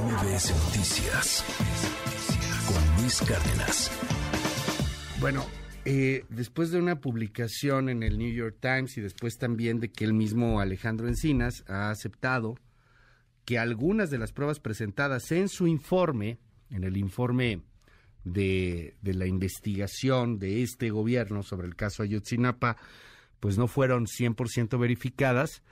MBS Noticias con Luis Cárdenas. Bueno, eh, después de una publicación en el New York Times y después también de que el mismo Alejandro Encinas ha aceptado que algunas de las pruebas presentadas en su informe, en el informe de, de la investigación de este gobierno sobre el caso Ayotzinapa, pues no fueron 100% verificadas,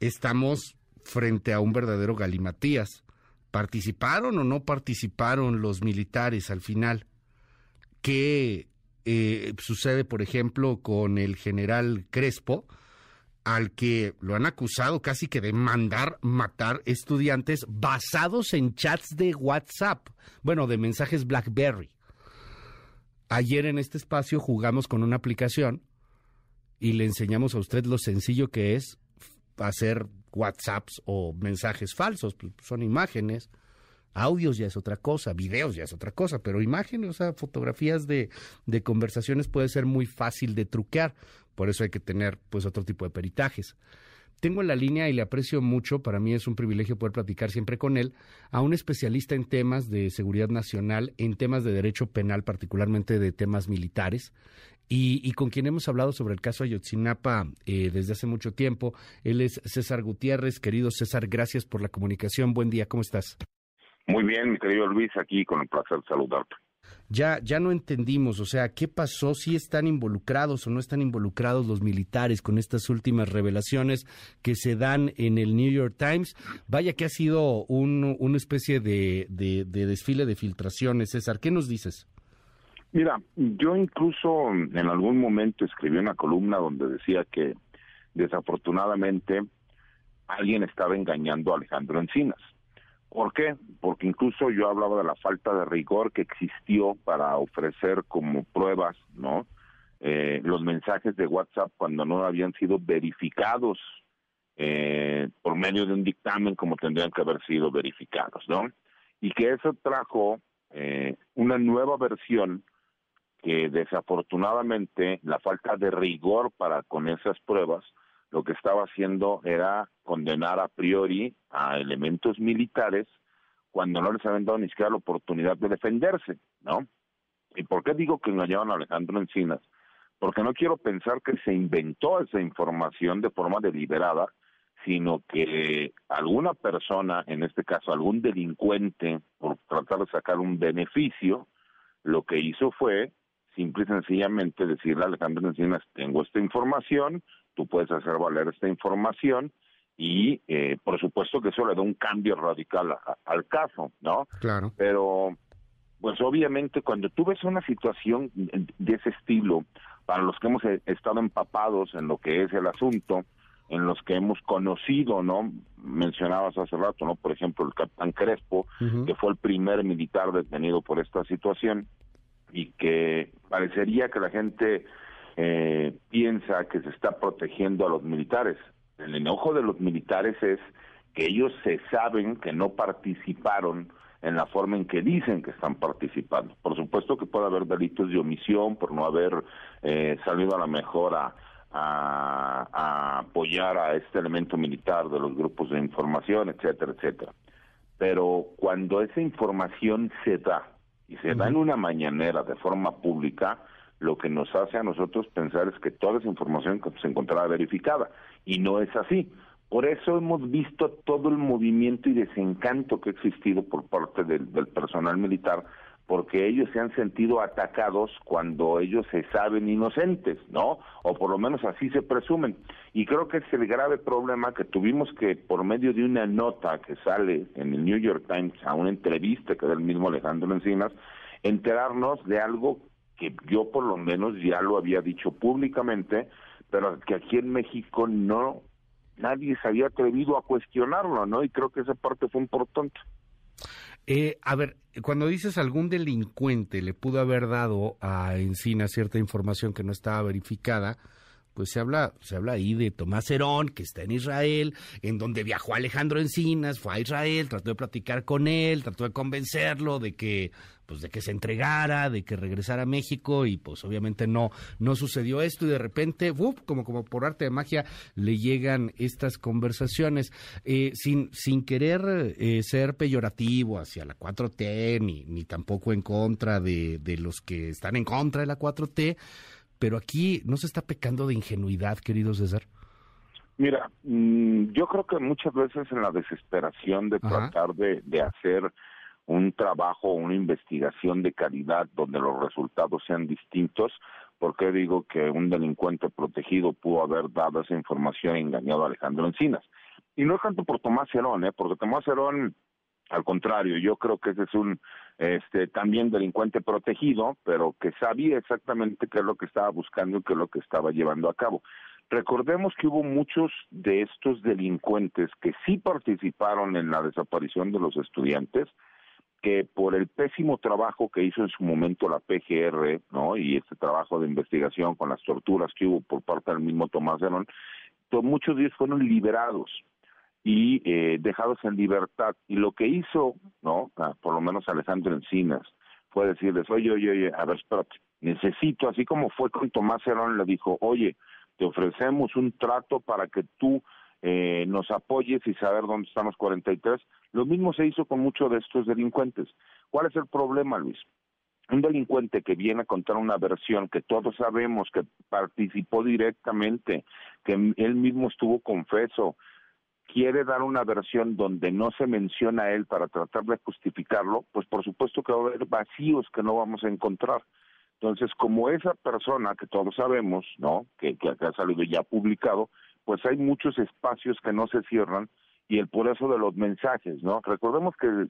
estamos frente a un verdadero galimatías. ¿Participaron o no participaron los militares al final? ¿Qué eh, sucede, por ejemplo, con el general Crespo, al que lo han acusado casi que de mandar matar estudiantes basados en chats de WhatsApp, bueno, de mensajes BlackBerry. Ayer en este espacio jugamos con una aplicación y le enseñamos a usted lo sencillo que es hacer WhatsApps o mensajes falsos, pues, son imágenes. Audios ya es otra cosa, videos ya es otra cosa, pero imágenes, o sea, fotografías de, de conversaciones puede ser muy fácil de truquear, por eso hay que tener pues otro tipo de peritajes. Tengo en la línea y le aprecio mucho, para mí es un privilegio poder platicar siempre con él, a un especialista en temas de seguridad nacional, en temas de derecho penal, particularmente de temas militares, y, con quien hemos hablado sobre el caso Ayotzinapa eh, desde hace mucho tiempo. Él es César Gutiérrez. Querido César, gracias por la comunicación. Buen día, ¿cómo estás? Muy bien, mi querido Luis, aquí con el placer de saludarte. Ya, ya no entendimos, o sea, ¿qué pasó? ¿Si están involucrados o no están involucrados los militares con estas últimas revelaciones que se dan en el New York Times? Vaya que ha sido un, una especie de, de desfile de filtraciones, César. ¿Qué nos dices? Mira, yo incluso en algún momento escribí una columna donde decía que desafortunadamente alguien estaba engañando a Alejandro Encinas. ¿Por qué? Porque incluso yo hablaba de la falta de rigor que existió para ofrecer como pruebas, ¿no? Eh, los mensajes de WhatsApp cuando no habían sido verificados eh, por medio de un dictamen como tendrían que haber sido verificados, ¿no? Y que eso trajo eh, una nueva versión que desafortunadamente la falta de rigor para con esas pruebas lo que estaba haciendo era condenar a priori a elementos militares cuando no les habían dado ni siquiera la oportunidad de defenderse, ¿no? ¿Y por qué digo que engañaban a Alejandro Encinas? Porque no quiero pensar que se inventó esa información de forma deliberada, sino que alguna persona, en este caso algún delincuente, por tratar de sacar un beneficio, lo que hizo fue simple y sencillamente decirle a Alejandro Encinas, tengo esta información, tú puedes hacer valer esta información y eh, por supuesto que eso le da un cambio radical al caso, ¿no? Claro. Pero, pues obviamente cuando tú ves una situación de ese estilo, para los que hemos eh, estado empapados en lo que es el asunto, en los que hemos conocido, ¿no? Mencionabas hace rato, ¿no? Por ejemplo, el capitán Crespo, que fue el primer militar detenido por esta situación, y que parecería que la gente eh, piensa que se está protegiendo a los militares. El enojo de los militares es que ellos se saben que no participaron en la forma en que dicen que están participando. Por supuesto que puede haber delitos de omisión por no haber eh, salido a la mejor a, a, apoyar a este elemento militar de los grupos de información, etcétera, etcétera. Pero cuando esa información se da y se da en una mañanera de forma pública, lo que nos hace a nosotros pensar es que toda esa información se encontraba verificada y no es así. Por eso hemos visto todo el movimiento y desencanto que ha existido por parte del, personal militar, porque ellos se han sentido atacados cuando ellos se saben inocentes, ¿no? O por lo menos así se presumen. Y creo que es el grave problema que tuvimos que, por medio de una nota que sale en el New York Times, a una entrevista que da el mismo Alejandro Encinas, enterarnos de algo que yo por lo menos ya lo había dicho públicamente, pero que aquí en México no nadie se había atrevido a cuestionarlo, ¿no? Y creo que esa parte fue importante. Eh, a ver, cuando dices algún delincuente le pudo haber dado a Encina cierta información que no estaba verificada, pues se habla, se habla ahí de Tomás Herón, que está en Israel, en donde viajó Alejandro Encinas, fue a Israel, trató de platicar con él, trató de convencerlo de que pues de que se entregara, de que regresara a México y pues obviamente no no sucedió esto y de repente, como como por arte de magia le llegan estas conversaciones. Eh, sin sin querer eh, ser peyorativo hacia la 4T ni ni tampoco en contra de, de los que están en contra de la 4T, pero aquí no se está pecando de ingenuidad, querido César. Mira, mm, yo creo que muchas veces en la desesperación de tratar de, de hacer un trabajo, una investigación de calidad donde los resultados sean distintos, porque digo que un delincuente protegido pudo haber dado esa información y engañado a Alejandro Encinas. Y no es tanto por Tomás Herón, ¿eh? porque Tomás Herón, al contrario, yo creo que ese es un este, también delincuente protegido, pero que sabía exactamente qué es lo que estaba buscando y qué es lo que estaba llevando a cabo. Recordemos que hubo muchos de estos delincuentes que sí participaron en la desaparición de los estudiantes, que por el pésimo trabajo que hizo en su momento la PGR, ¿no? Y este trabajo de investigación con las torturas que hubo por parte del mismo Tomás Herón, muchos de ellos fueron liberados y eh, dejados en libertad. Y lo que hizo, ¿no? Ah, por lo menos Alejandro Encinas, fue decirles, oye, oye, oye, a ver, espérate, necesito, así como fue con Tomás Herón, le dijo, oye, te ofrecemos un trato para que tú eh, nos apoyes y saber dónde están los 43. Lo mismo se hizo con muchos de estos delincuentes. ¿Cuál es el problema, Luis? Un delincuente que viene a contar una versión que todos sabemos que participó directamente, que él mismo estuvo confeso, quiere dar una versión donde no se menciona a él para tratar de justificarlo, pues por supuesto que va a haber vacíos que no vamos a encontrar. Entonces, como esa persona que todos sabemos, ¿no? Que, que ha salido ya publicado, pues hay muchos espacios que no se cierran y el por eso de los mensajes, ¿no? Recordemos que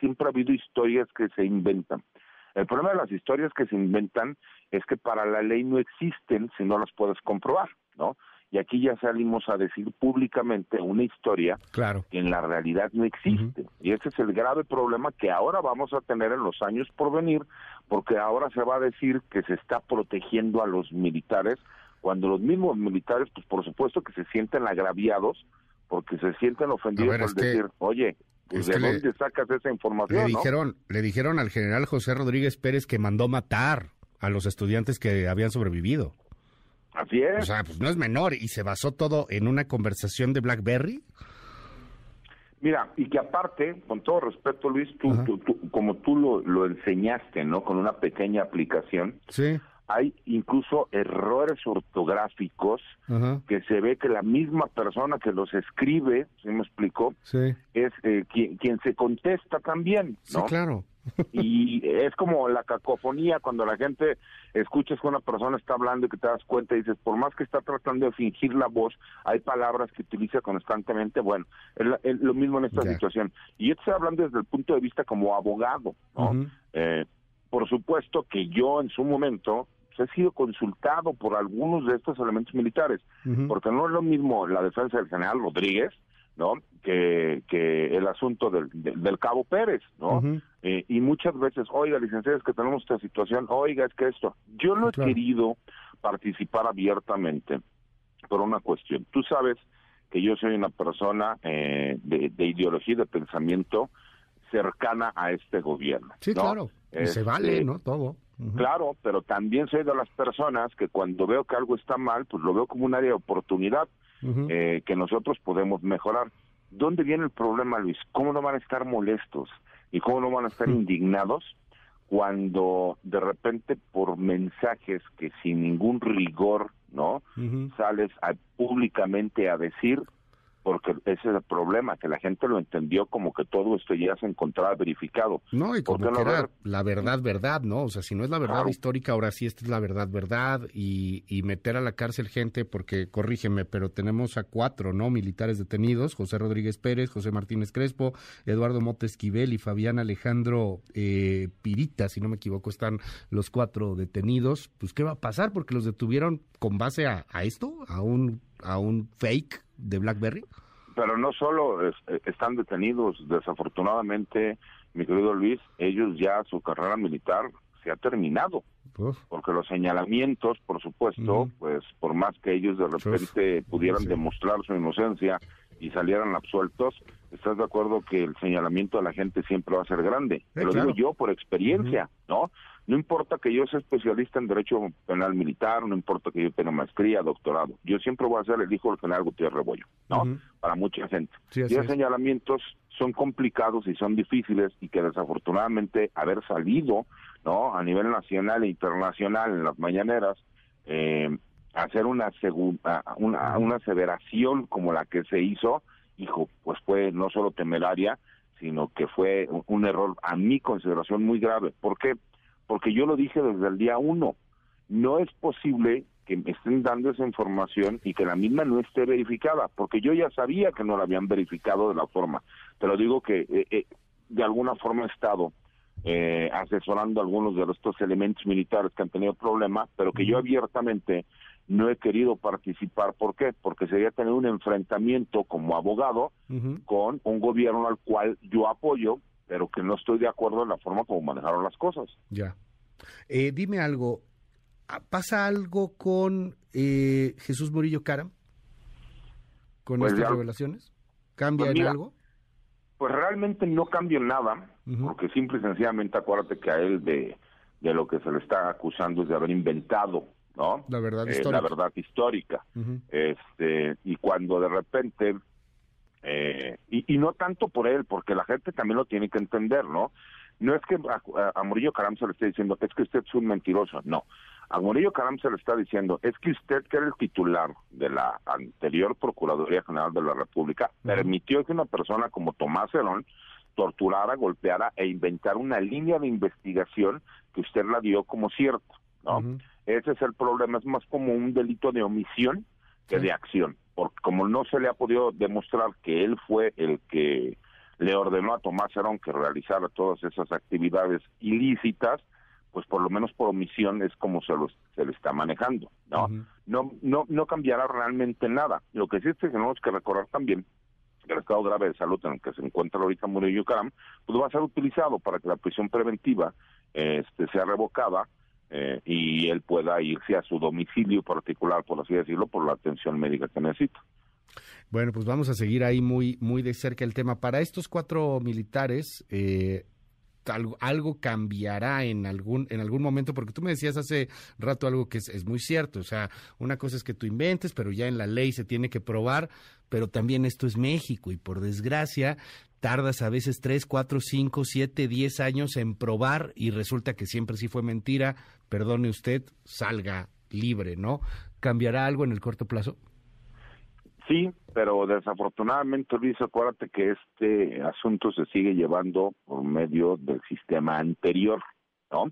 siempre ha habido historias que se inventan. El problema de las historias que se inventan es que para la ley no existen si no las puedes comprobar, ¿no? Y aquí ya salimos a decir públicamente una historia claro. que en la realidad no existe. Y ese es el grave problema que ahora vamos a tener en los años por venir, porque ahora se va a decir que se está protegiendo a los militares cuando los mismos militares, pues por supuesto que se sienten agraviados porque se sienten ofendidos al decir, oye, pues, ¿de dónde sacas esa información? Le dijeron, le dijeron al general José Rodríguez Pérez que mandó matar a los estudiantes que habían sobrevivido. Así es. O sea, pues no es menor y se basó todo en una conversación de BlackBerry. Mira, y que aparte, con todo respeto, Luis, tú, como tú lo, lo enseñaste, ¿no? Con una pequeña aplicación. Sí hay incluso errores ortográficos que se ve que la misma persona que los escribe, ¿se me explicó? Es eh, quien, se contesta también, ¿no? Sí, claro. Y es como la cacofonía cuando la gente escuchas que una persona está hablando y que te das cuenta y dices, por más que está tratando de fingir la voz, hay palabras que utiliza constantemente. Bueno, es, lo mismo en esta situación. Y yo estoy hablando desde el punto de vista como abogado, ¿no? eh, por supuesto que yo en su momento he sido consultado por algunos de estos elementos militares, porque no es lo mismo la defensa del general Rodríguez, ¿no? Que, que el asunto del, del, cabo Pérez, ¿no? Eh, y muchas veces, oiga, licenciado, es que tenemos esta situación, oiga, es que esto. Yo no he querido participar abiertamente por una cuestión. Tú sabes que yo soy una persona eh, de, de ideología y de pensamiento cercana a este gobierno. Sí, claro. se vale, este, ¿no? Todo. Claro, pero también soy de las personas que cuando veo que algo está mal, pues lo veo como un área de oportunidad eh, que nosotros podemos mejorar. ¿Dónde viene el problema, Luis? ¿Cómo no van a estar molestos y cómo no van a estar indignados cuando de repente por mensajes que sin ningún rigor, ¿no? Sales públicamente a decir porque ese es el problema, que la gente lo entendió como que todo esto ya se encontraba verificado. No, y como que era la verdad, verdad, ¿no? O sea, si no es la verdad histórica, ahora sí esta es la verdad, verdad, y, y meter a la cárcel gente, porque, corrígeme, pero tenemos a cuatro, ¿no? Militares detenidos, José Rodríguez Pérez, José Martínez Crespo, Eduardo Mote Esquivel y Fabián Alejandro eh, Pirita, si no me equivoco, están los cuatro detenidos. Pues, ¿qué va a pasar? Porque los detuvieron con base a, a esto, a un, a un fake de BlackBerry? Pero no solo eh, están detenidos, desafortunadamente, mi querido Luis, ellos ya su carrera militar se ha terminado. porque los señalamientos, por supuesto, pues por más que ellos de repente pudieran demostrar su inocencia y salieran absueltos, ¿estás de acuerdo que el señalamiento de la gente siempre va a ser grande? Te lo digo yo por experiencia, ¿no? No importa que yo sea especialista en derecho penal militar, no importa que yo tenga maestría, doctorado, yo siempre voy a ser el hijo del general Gutiérrez Rebollo, ¿no? Para mucha gente. y los señalamientos son complicados y son difíciles y que desafortunadamente haber salido, ¿no? A nivel nacional e internacional en las mañaneras, eh, hacer una, una, una aseveración como la que se hizo, hijo, pues fue no solo temeraria, sino que fue un error a mi consideración muy grave. ¿Por qué? porque yo lo dije desde el día uno, no es posible que me estén dando esa información y que la misma no esté verificada, porque yo ya sabía que no la habían verificado de la forma. Te lo digo que eh, eh, de alguna forma he estado eh, asesorando a algunos de estos elementos militares que han tenido problemas, pero que yo abiertamente no he querido participar. ¿Por qué? Porque sería tener un enfrentamiento como abogado con un gobierno al cual yo apoyo pero que no estoy de acuerdo en la forma como manejaron las cosas. Ya. Eh, dime algo, ah, ¿pasa algo con eh, Jesús Murillo Caram? ¿Con pues estas revelaciones? ¿Cambia pues en algo? Pues realmente no cambia nada, porque simple y sencillamente acuérdate que a él de, de lo que se le está acusando es de haber inventado ¿no? La verdad eh, histórica. La verdad histórica. este, y cuando de repente eh, y, no tanto por él, porque la gente también lo tiene que entender, ¿no? No es que a, Murillo Caram se le esté diciendo, es que usted es un mentiroso, no. A Murillo Caram se le está diciendo, es que usted, que era el titular de la anterior Procuraduría General de la República, permitió que una persona como Tomás Herón torturara, golpeara e inventara una línea de investigación que usted la dio como cierto, ¿no? Ese es el problema, es más como un delito de omisión que de acción porque como no se le ha podido demostrar que él fue el que le ordenó a Tomás Herón que realizara todas esas actividades ilícitas, pues por lo menos por omisión es como se, los, se le está manejando, ¿no? no, no, no cambiará realmente nada. Lo que sí es que tenemos que recordar también que el estado grave de salud en el que se encuentra ahorita Murillo Caram, pues va a ser utilizado para que la prisión preventiva este, sea revocada eh, y él pueda irse a su domicilio particular, por así decirlo, por la atención médica que necesita. Bueno, pues vamos a seguir ahí muy, muy de cerca el tema. Para estos cuatro militares, eh, algo, algo, cambiará en algún, en algún momento, porque tú me decías hace rato algo que es, es, muy cierto, o sea, una cosa es que tú inventes, pero ya en la ley se tiene que probar, pero también esto es México y por desgracia tardas a veces tres, cuatro, cinco, siete, diez años en probar y resulta que siempre sí fue mentira, perdone usted, salga libre, ¿no? ¿Cambiará algo en el corto plazo? Sí, pero desafortunadamente, Luis, acuérdate que este asunto se sigue llevando por medio del sistema anterior, ¿no?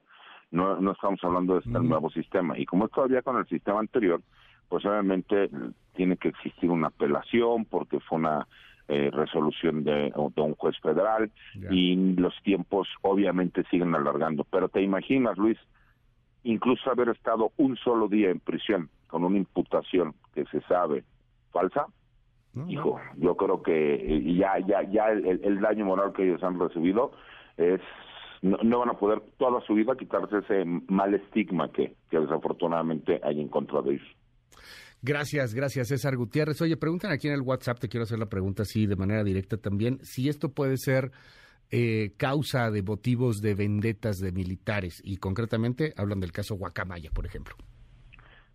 No, no estamos hablando de este nuevo sistema. Y como es todavía con el sistema anterior, pues obviamente tiene que existir una apelación porque fue una eh, resolución de, un juez federal y los tiempos obviamente siguen alargando. Pero te imaginas, Luis, incluso haber estado un solo día en prisión con una imputación que se sabe falsa, hijo, yo creo que eh, ya ya ya el, daño moral que ellos han recibido es no, van a poder toda su vida quitarse ese mal estigma que, que desafortunadamente hay en contra de ellos. Gracias, gracias César Gutiérrez. Oye, preguntan aquí en el WhatsApp, te quiero hacer la pregunta así de manera directa también, si esto puede ser eh, causa de motivos de vendetas de militares y concretamente hablan del caso Guacamaya, por ejemplo.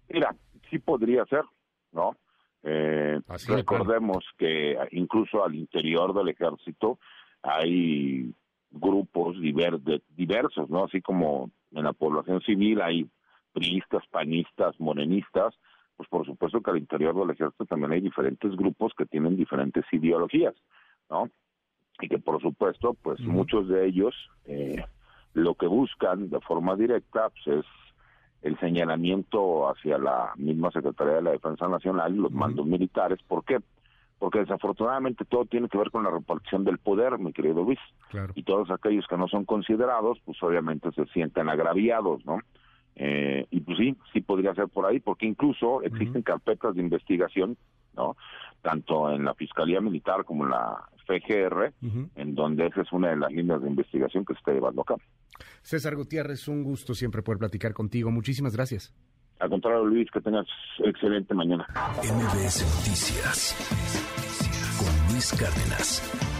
Mira, sí podría ser, ¿no? Eh, recordemos que incluso al interior del ejército hay grupos diversos, ¿no? Así como en la población civil hay priistas, panistas, morenistas, pues por supuesto que al interior del ejército también hay diferentes grupos que tienen diferentes ideologías, ¿no? Y que por supuesto, pues muchos de ellos eh, lo que buscan de forma directa pues, es el señalamiento hacia la misma Secretaría de la Defensa Nacional y los mandos militares. ¿Por qué? Porque desafortunadamente todo tiene que ver con la repartición del poder, mi querido Luis. Y todos aquellos que no son considerados, pues obviamente se sienten agraviados, ¿no? Eh, y pues sí, sí podría ser por ahí, porque incluso existen carpetas de investigación, ¿no? Tanto en la Fiscalía Militar como en la FGR, en donde esa es una de las líneas de investigación que se está llevando a cabo. César Gutiérrez, un gusto siempre poder platicar contigo. Muchísimas gracias. Al contrario, Luis, que tengas excelente mañana. MBS Noticias con Luis Cárdenas.